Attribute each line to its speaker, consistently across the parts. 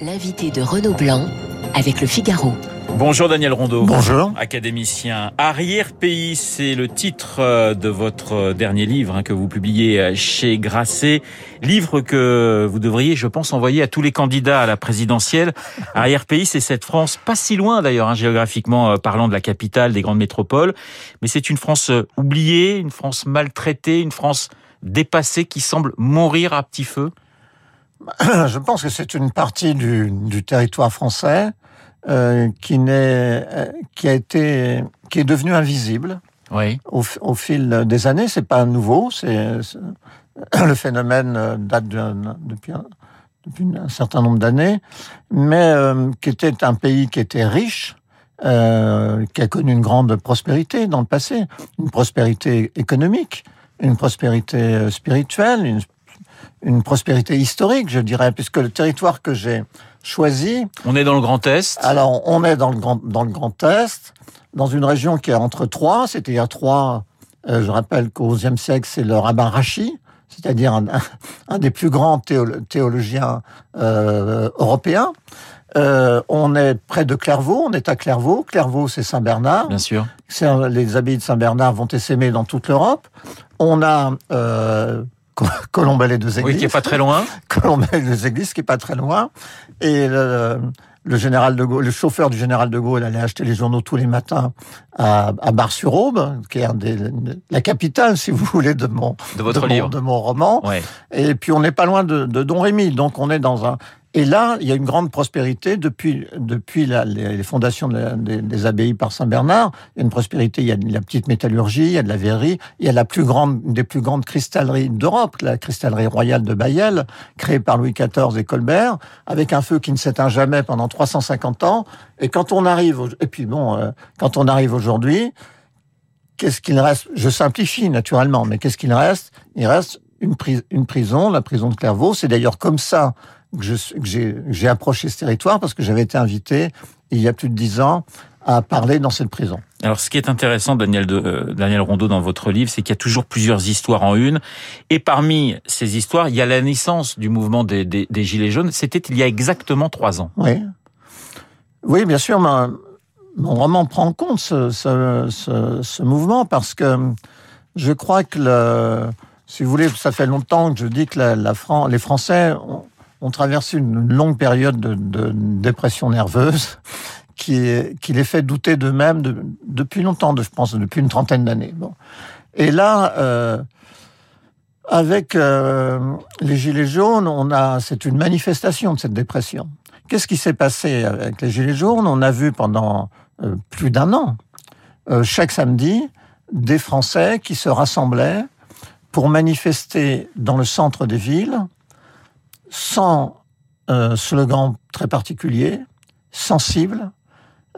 Speaker 1: L'invité de Renaud Blanc avec le Figaro.
Speaker 2: Bonjour Daniel Rondeau.
Speaker 3: Bonjour.
Speaker 2: Académicien. Arrière-pays, c'est le titre euh, de votre dernier livre hein, que vous publiez euh, chez Grasset. Livre que vous devriez, je pense, envoyer à tous les candidats à la présidentielle. Arrière-pays, c'est cette France, pas si loin d'ailleurs, hein, géographiquement euh, parlant de la capitale, des grandes métropoles, mais c'est une France oubliée, une France maltraitée, une France dépassée qui semble mourir à petit feu.
Speaker 3: Je pense que c'est une partie du, du territoire français euh, qui n'est, euh, qui a été, qui est devenu invisible.
Speaker 2: Oui.
Speaker 3: Au, au fil des années, c'est pas nouveau. C'est le phénomène euh, date de, depuis, un, depuis un certain nombre d'années, mais euh, qui était un pays qui était riche, euh, qui a connu une grande prospérité dans le passé, une prospérité économique, une prospérité spirituelle, une, une prospérité historique, je dirais, puisque le territoire que j'ai choisi.
Speaker 2: On est dans le Grand Est.
Speaker 3: Alors, on est dans le Grand, dans le Grand Est, dans une région qui est entre Troyes, c'est-à-dire Troyes, euh, je rappelle qu'au XIe siècle, c'est le rabbin Rachi, c'est-à-dire un, un, des plus grands théolo théologiens euh, européens. Euh, on est près de Clairvaux, on est à Clairvaux. Clairvaux, c'est Saint-Bernard.
Speaker 2: Bien sûr.
Speaker 3: Les abbayes de Saint-Bernard vont essaimer dans toute l'Europe. On a euh, Colombelle et deux églises.
Speaker 2: Oui, qui est pas très loin.
Speaker 3: Colombelle et deux églises, qui est pas très loin. Et le, le général de Gaulle, le chauffeur du général de Gaulle allait acheter les journaux tous les matins à, à Bar-sur-Aube, qui est un des, la capitale, si vous voulez, de mon,
Speaker 2: de, votre
Speaker 3: de,
Speaker 2: livre.
Speaker 3: mon, de mon roman.
Speaker 2: Ouais.
Speaker 3: Et puis on n'est pas loin de, de Don Rémy, donc on est dans un, et là, il y a une grande prospérité depuis depuis la, les, fondations des, des, abbayes par Saint Bernard. Il y a une prospérité. Il y a de la petite métallurgie, il y a de la verrerie, il y a la plus grande des plus grandes cristalleries d'Europe, la cristallerie royale de Bayeul, créée par Louis XIV et Colbert, avec un feu qui ne s'éteint jamais pendant 350 ans. Et quand on arrive, et puis bon, euh, quand on arrive aujourd'hui, qu'est-ce qu'il reste? Je simplifie naturellement, mais qu'est-ce qu'il reste? Il reste une, pri une prison, la prison de Clairvaux. C'est d'ailleurs comme ça que j'ai approché ce territoire parce que j'avais été invité il y a plus de dix ans à parler dans cette prison.
Speaker 2: Alors, ce qui est intéressant, Daniel, de, euh, Daniel Rondeau, dans votre livre, c'est qu'il y a toujours plusieurs histoires en une. Et parmi ces histoires, il y a la naissance du mouvement des, des, des Gilets jaunes. C'était il y a exactement trois ans.
Speaker 3: Oui. Oui, bien sûr. Ma, mon roman prend en compte ce, ce, ce, ce, mouvement parce que je crois que, le, si vous voulez, ça fait longtemps que je dis que la, la Fran les Français ont, ont traversé une longue période de, dépression nerveuse qui, les fait douter d'eux-mêmes de, depuis longtemps, je pense, depuis une trentaine d'années. Bon. Et là, euh, avec euh, les Gilets jaunes, on a, c'est une manifestation de cette dépression. Qu'est-ce qui s'est passé avec les Gilets jaunes? On a vu pendant euh, plus d'un an, chaque samedi, des Français qui se rassemblaient pour manifester dans le centre des villes sans euh, slogan très particulier, sensible,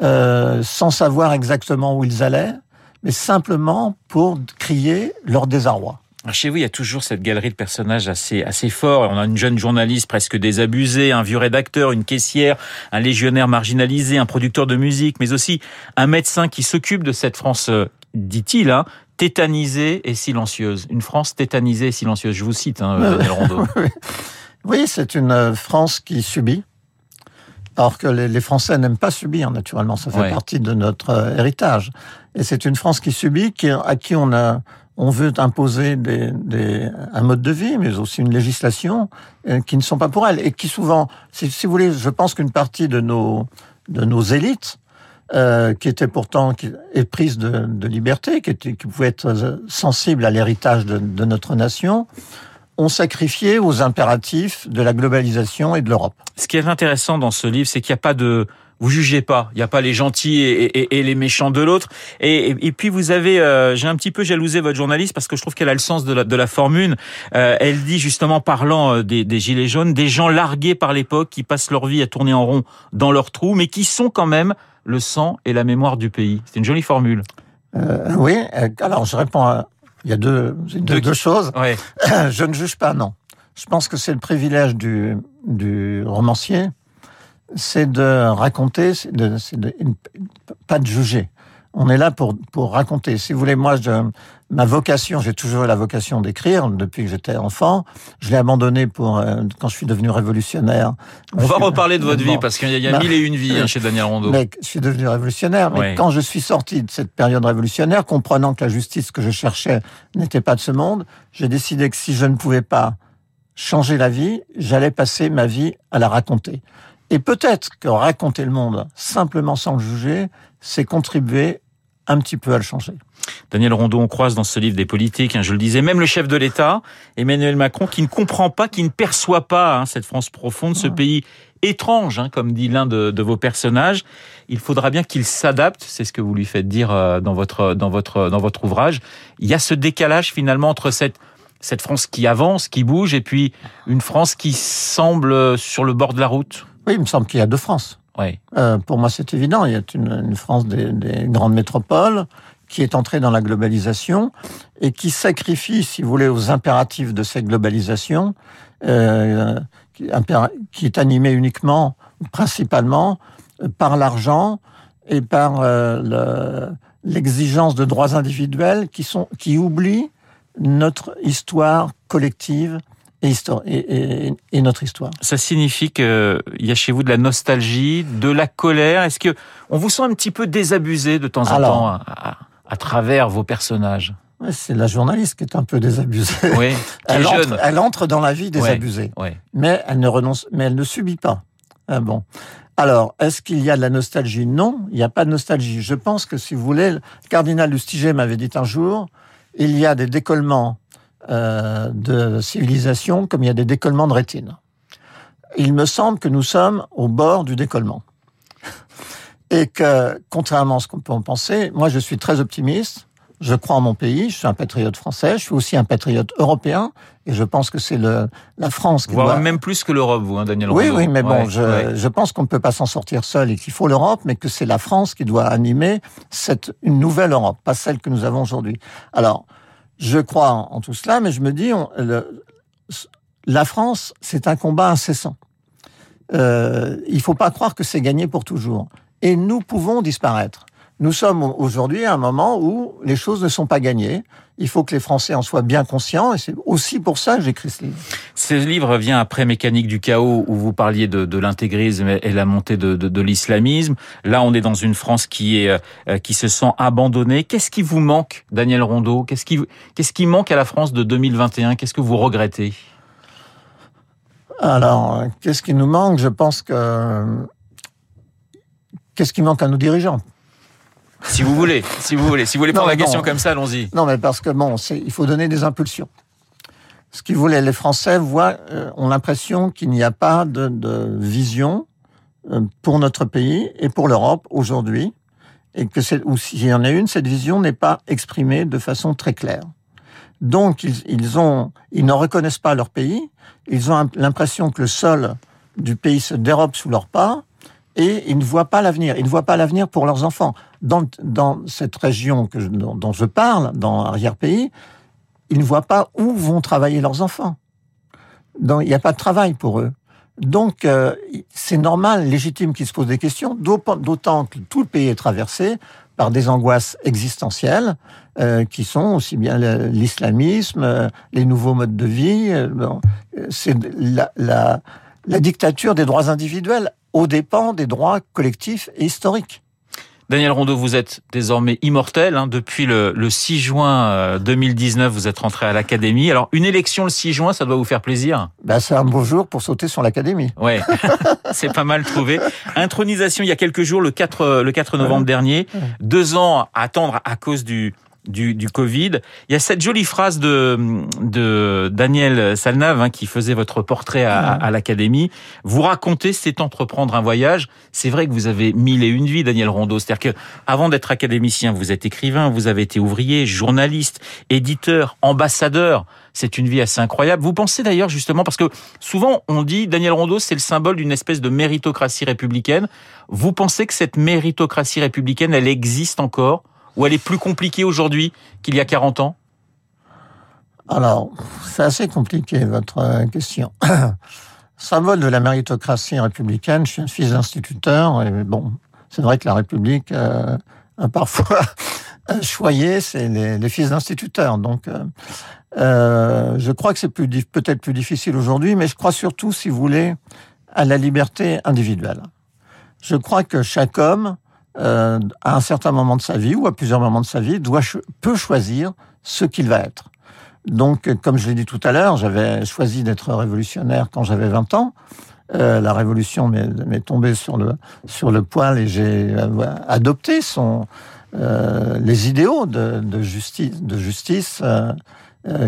Speaker 3: euh, sans savoir exactement où ils allaient, mais simplement pour crier leur désarroi.
Speaker 2: Chez vous, il y a toujours cette galerie de personnages assez assez forts. On a une jeune journaliste presque désabusée, un vieux rédacteur, une caissière, un légionnaire marginalisé, un producteur de musique, mais aussi un médecin qui s'occupe de cette France, dit-il, hein, tétanisée et silencieuse. Une France tétanisée et silencieuse. Je vous cite, hein, Daniel Rondeau.
Speaker 3: Oui, c'est une France qui subit. Alors que les, Français n'aiment pas subir, naturellement. Ça fait ouais. partie de notre héritage. Et c'est une France qui subit, qui, à qui on a, on veut imposer des, des, un mode de vie, mais aussi une législation euh, qui ne sont pas pour elle. Et qui souvent, si, si vous voulez, je pense qu'une partie de nos, de nos élites, euh, qui étaient pourtant éprises de, de liberté, qui, étaient, qui pouvaient être sensibles à l'héritage de, de notre nation, ont sacrifié aux impératifs de la globalisation et de l'Europe.
Speaker 2: Ce qui est intéressant dans ce livre, c'est qu'il n'y a pas de vous jugez pas. Il n'y a pas les gentils et, et, et les méchants de l'autre. Et, et, puis vous avez, euh, j'ai un petit peu jalousé votre journaliste parce que je trouve qu'elle a le sens de la, de la formule. Euh, elle dit justement, parlant euh, des, des, gilets jaunes, des gens largués par l'époque qui passent leur vie à tourner en rond dans leur trou, mais qui sont quand même le sang et la mémoire du pays. C'est une jolie formule.
Speaker 3: Euh, oui. Alors je réponds à il y a deux, deux, deux choses.
Speaker 2: Ouais.
Speaker 3: Je ne juge pas, non. Je pense que c'est le privilège du, du romancier, c'est de raconter, c'est de, de, pas de juger. On est là pour pour raconter. Si vous voulez, moi, je, ma vocation, j'ai toujours eu la vocation d'écrire depuis que j'étais enfant. Je l'ai abandonné pour euh, quand je suis devenu révolutionnaire.
Speaker 2: On va reparler de votre vie parce qu'il y a, mille et une vies hein, chez Daniel Rondeau.
Speaker 3: Mais je suis devenu révolutionnaire. Mais quand je suis sorti de cette période révolutionnaire, comprenant que la justice que je cherchais n'était pas de ce monde, j'ai décidé que si je ne pouvais pas changer la vie, j'allais passer ma vie à la raconter. Et peut-être que raconter le monde simplement sans le juger, c'est contribuer un petit peu à le changer.
Speaker 2: Daniel Rondeau, on croise dans ce livre des politiques, hein, je le disais, même le chef de l'État, Emmanuel Macron, qui ne comprend pas, qui ne perçoit pas hein, cette France profonde, ce pays étrange, hein, comme dit l'un de, vos personnages. Il faudra bien qu'il s'adapte, c'est ce que vous lui faites dire euh, dans votre dans votre dans votre ouvrage. Il y a ce décalage finalement entre cette cette France qui avance, qui bouge, et puis une France qui semble sur le bord de la route.
Speaker 3: Oui, il me semble qu'il y a deux France. Euh, pour moi, c'est évident. Il y a une, France des, grandes métropoles qui est entrée dans la globalisation et qui sacrifie, si vous voulez, aux impératifs de cette globalisation, euh, qui, qui, est animée uniquement, principalement, par l'argent et par euh, l'exigence de droits individuels qui sont qui oublient notre histoire collective et, et, notre histoire.
Speaker 2: Ça signifie qu'il y a chez vous de la nostalgie, de la colère. Est-ce que on vous sent un petit peu désabusé de temps en temps à, travers vos personnages?
Speaker 3: C'est la journaliste qui est un peu désabusée.
Speaker 2: Oui,
Speaker 3: elle, entre, elle entre dans la vie désabusée, mais elle ne renonce, mais elle ne subit pas. Ah bon. Alors, est-ce qu'il y a de la nostalgie? Non, il n'y a pas de nostalgie. Je pense que si vous voulez, le cardinal Lustiger m'avait dit un jour, il y a des décollements euh, de civilisation comme il y a des décollements de rétine. Il me semble que nous sommes au bord du décollement. Et que, contrairement à ce qu'on peut en penser, moi je suis très optimiste. Je crois en mon pays, je suis un patriote français, je suis aussi un patriote européen, et je pense que c'est la France qui
Speaker 2: Voire même plus que l'Europe, vous, hein, Daniel
Speaker 3: Oui, oui, mais bon, je, je pense qu'on ne peut pas s'en sortir seul et qu'il faut l'Europe, mais que c'est la France qui doit animer cette une nouvelle Europe, pas celle que nous avons aujourd'hui. Alors, je crois en, tout cela, mais je me dis, la France, c'est un combat incessant. Euh, il faut pas croire que c'est gagné pour toujours. Et nous pouvons disparaître. Nous sommes aujourd'hui à un moment où les choses ne sont pas gagnées. Il faut que les Français en soient bien conscients et c'est aussi pour ça que j'écris ce livre.
Speaker 2: Ce livre vient après Mécanique du chaos où vous parliez de, de l'intégrisme et la montée de, de, de l'islamisme. Là, on est dans une France qui est euh, qui se sent abandonnée. Qu'est-ce qui vous manque, Daniel Rondeau? Qu'est-ce qui qu'est-ce qui manque à la France de 2021 Qu'est-ce que vous regrettez?
Speaker 3: Alors, qu'est-ce qui nous manque? Je pense que qu'est-ce qui manque à nos dirigeants?
Speaker 2: Si vous voulez, si vous voulez, si vous voulez prendre la question comme ça, allons-y.
Speaker 3: Non, mais parce que bon, il faut donner des impulsions. Ce qu'ils voulaient, les Français voient, euh, ont l'impression qu'il n'y a pas de, vision euh, pour notre pays et pour l'Europe aujourd'hui, et que c'est, ou s'il y en a une, cette vision n'est pas exprimée de façon très claire. Donc, ils, ils ont, ils ne reconnaissent pas leur pays. Ils ont l'impression que le sol du pays se dérobe sous leurs pas et ils ne voient pas l'avenir. Ils ne voient pas l'avenir pour leurs enfants. Dans, cette région que dont, je parle, dans arrière-pays, ils ne voient pas où vont travailler leurs enfants. Donc, il n'y a pas de travail pour eux. Donc, euh, c'est normal, légitime qu'ils se posent des questions, d'autant que tout le pays est traversé par des angoisses existentielles euh, qui sont aussi bien l'islamisme, euh, les nouveaux modes de vie. c'est la, la, la dictature des droits individuels aux dépens des droits collectifs et historiques.
Speaker 2: Daniel Rondeau, vous êtes désormais immortel. Hein. Depuis le, 6 juin 2019, euh, vous êtes rentré à l'Académie. Alors, une élection le 6 juin, ça doit vous faire plaisir?
Speaker 3: Ben, C'est un beau jour pour sauter sur l'Académie.
Speaker 2: Ouais, c'est pas mal trouvé. Intronisation il y a quelques jours, le 4, le 4 novembre dernier. Deux ans à attendre à cause du, du, du Covid. Il y a cette jolie phrase de, de Daniel Salnave hein, qui faisait votre portrait à, à l'Académie. Vous racontez, c'est entreprendre un voyage. C'est vrai que vous avez mille et une vies, Daniel Rondeau. C'est-à-dire que avant d'être académicien, vous êtes écrivain, vous avez été ouvrier, journaliste, éditeur, ambassadeur. C'est une vie assez incroyable. Vous pensez d'ailleurs justement, parce que souvent on dit Daniel Rondeau, c'est le symbole d'une espèce de méritocratie républicaine. Vous pensez que cette méritocratie républicaine, elle existe encore? Ou elle est plus compliquée aujourd'hui qu'il y a 40 ans?
Speaker 3: Alors, c'est assez compliqué votre euh, question. Symbole de la méritocratie républicaine, je suis d'instituteur, et bon, c'est vrai que la République euh, parfois choyé, c'est les, les, fils d'instituteurs. Donc, euh, je crois que c'est peut-être plus difficile aujourd'hui, mais je crois surtout, si vous voulez, à la liberté individuelle. Je crois que chaque homme, euh, à un certain moment de sa vie ou à plusieurs moments de sa vie, doit peut choisir ce qu'il va être. Donc, comme je l'ai dit tout à l'heure, j'avais choisi d'être révolutionnaire quand j'avais 20 ans. Euh, la révolution m'est tombée sur le sur le poil et j'ai euh, adopté les idéaux de, justice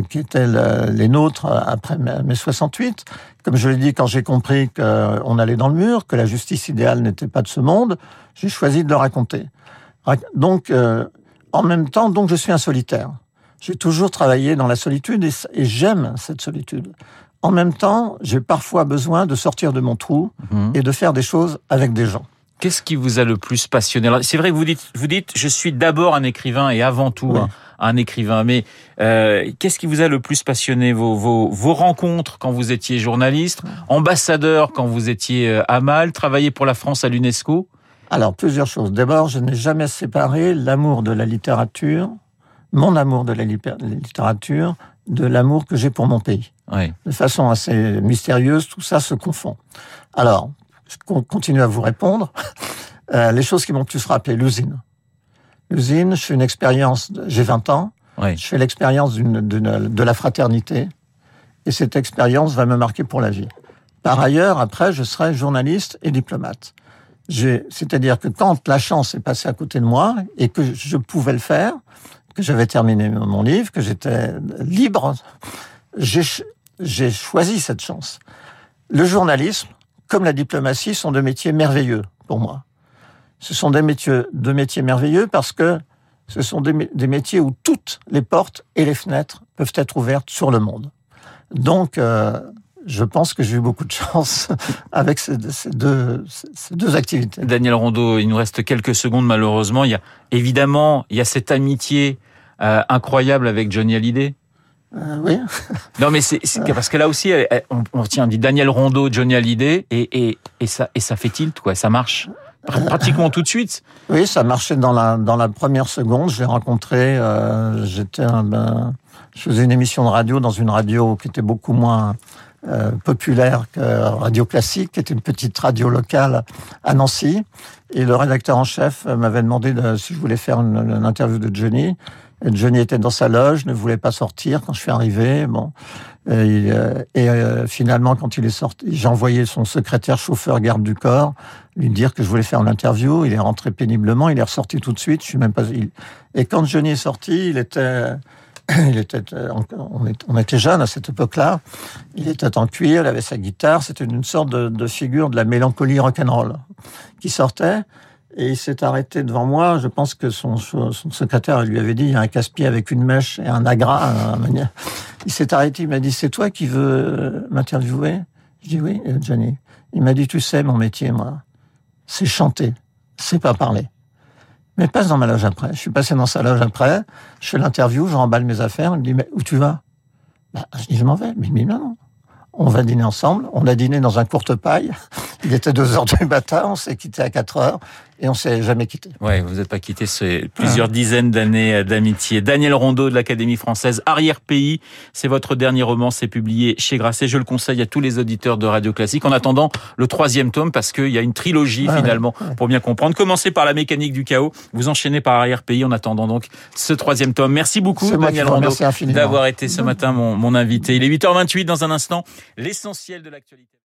Speaker 3: qui étaient les nôtres après mai 68. Comme je l'ai dit, quand j'ai compris qu'on allait dans le mur, que la justice idéale n'était pas de ce monde, j'ai choisi de le raconter. Donc, en même temps, donc je suis un solitaire. J'ai toujours travaillé dans la solitude et, j'aime cette solitude. En même temps, j'ai parfois besoin de sortir de mon trou mhm. et de faire des choses avec des gens.
Speaker 2: Qu'est-ce qui vous a le plus passionné? C'est vrai que vous dites, vous dites, je suis d'abord un écrivain et avant tout un, écrivain. Mais euh, qu'est-ce qui vous a le plus passionné? Vos, vos, vos, rencontres quand vous étiez journaliste, ambassadeur quand vous étiez euh, à Mal, travailler pour la France à l'UNESCO?
Speaker 3: Alors plusieurs choses. D'abord, je n'ai jamais séparé l'amour de la littérature mon amour de la littérature de l'amour que j'ai pour mon pays. De façon assez mystérieuse, tout ça se confond. Alors, je continue à vous répondre. Euh, les choses qui m'ont plus frappé, l'usine. L'usine, je fais une expérience, j'ai 20 ans, je fais l'expérience de la fraternité, et cette expérience va me marquer pour la vie. Par ailleurs, après, je serai journaliste et diplomate. C'est-à-dire que quand la chance est passée à côté de moi et que je pouvais le faire, que j'avais terminé mon livre, que j'étais libre, j'ai choisi cette chance. Le journalisme, comme la diplomatie, sont deux métiers merveilleux pour moi. Ce sont des métiers, deux métiers merveilleux parce que ce sont des, métiers où toutes les portes et les fenêtres peuvent être ouvertes sur le monde. Donc, euh, je pense que j'ai eu beaucoup de chance avec ces, deux, ces, deux, activités.
Speaker 2: Daniel Rondeau, il nous reste quelques secondes malheureusement. Il y a évidemment il y a cette amitié euh, incroyable avec Johnny Hallyday
Speaker 3: euh, oui.
Speaker 2: non, mais c'est parce que là aussi, on, on tient, dit Daniel Rondeau, Johnny Hallyday, et, et, et ça, et ça fait tilt, quoi. Ça marche pratiquement tout de suite.
Speaker 3: Oui, ça marchait dans la dans la première seconde. Je l'ai rencontré. Euh, J'étais, ben, je faisais une émission de radio dans une radio qui était beaucoup moins euh, populaire que Radio Classique, qui était une petite radio locale à Nancy. Et le rédacteur en chef m'avait demandé de, si je voulais faire une, une interview de Johnny. Johnny était dans sa loge, ne voulait pas sortir quand je suis arrivé. Bon, et, euh, euh, finalement, quand il est sorti, j'ai envoyé son secrétaire chauffeur garde du corps lui dire que je voulais faire l'interview. Il est rentré péniblement, il est ressorti tout de suite. Je suis même pas. Et quand Johnny est sorti, il était, il était, on était jeune à cette époque-là. Il était en cuir, il avait sa guitare. C'était une sorte de, de figure de la mélancolie rock'n'roll qui sortait. Et il s'est arrêté devant moi. Je pense que son, son secrétaire lui avait dit il y a un casse-pied avec une mèche et un agra. Il s'est arrêté. Il m'a dit c'est toi qui veux m'interviewer? Je dis oui, euh, Johnny. Il m'a dit tu sais mon métier moi, c'est chanter, c'est pas parler. Mais passe dans ma loge après. Je suis passé dans sa loge après. Je fais l'interview, je remballe mes affaires. Il me dit mais où tu vas? Bah, Je dis je m'en vais. Mais il non non on va dîner ensemble. On a dîné dans un courte paille. Il était deux heures du matin, on s'est quitté à quatre heures et on s'est jamais quitté.
Speaker 2: Ouais, vous n'êtes pas quitté, c'est plusieurs dizaines d'années d'amitié. Daniel Rondeau de l'Académie française, Arrière-pays, c'est votre dernier roman, c'est publié chez Grasset. Je le conseille à tous les auditeurs de Radio Classique. En attendant le troisième tome, parce qu'il y a une trilogie finalement pour bien comprendre. Commencez par la mécanique du chaos, vous enchaînez par Arrière-pays en attendant donc ce troisième tome. Merci beaucoup Daniel Rondeau d'avoir été ce matin mon, mon invité. Il est 8h28 dans un instant l'essentiel de l'actualité.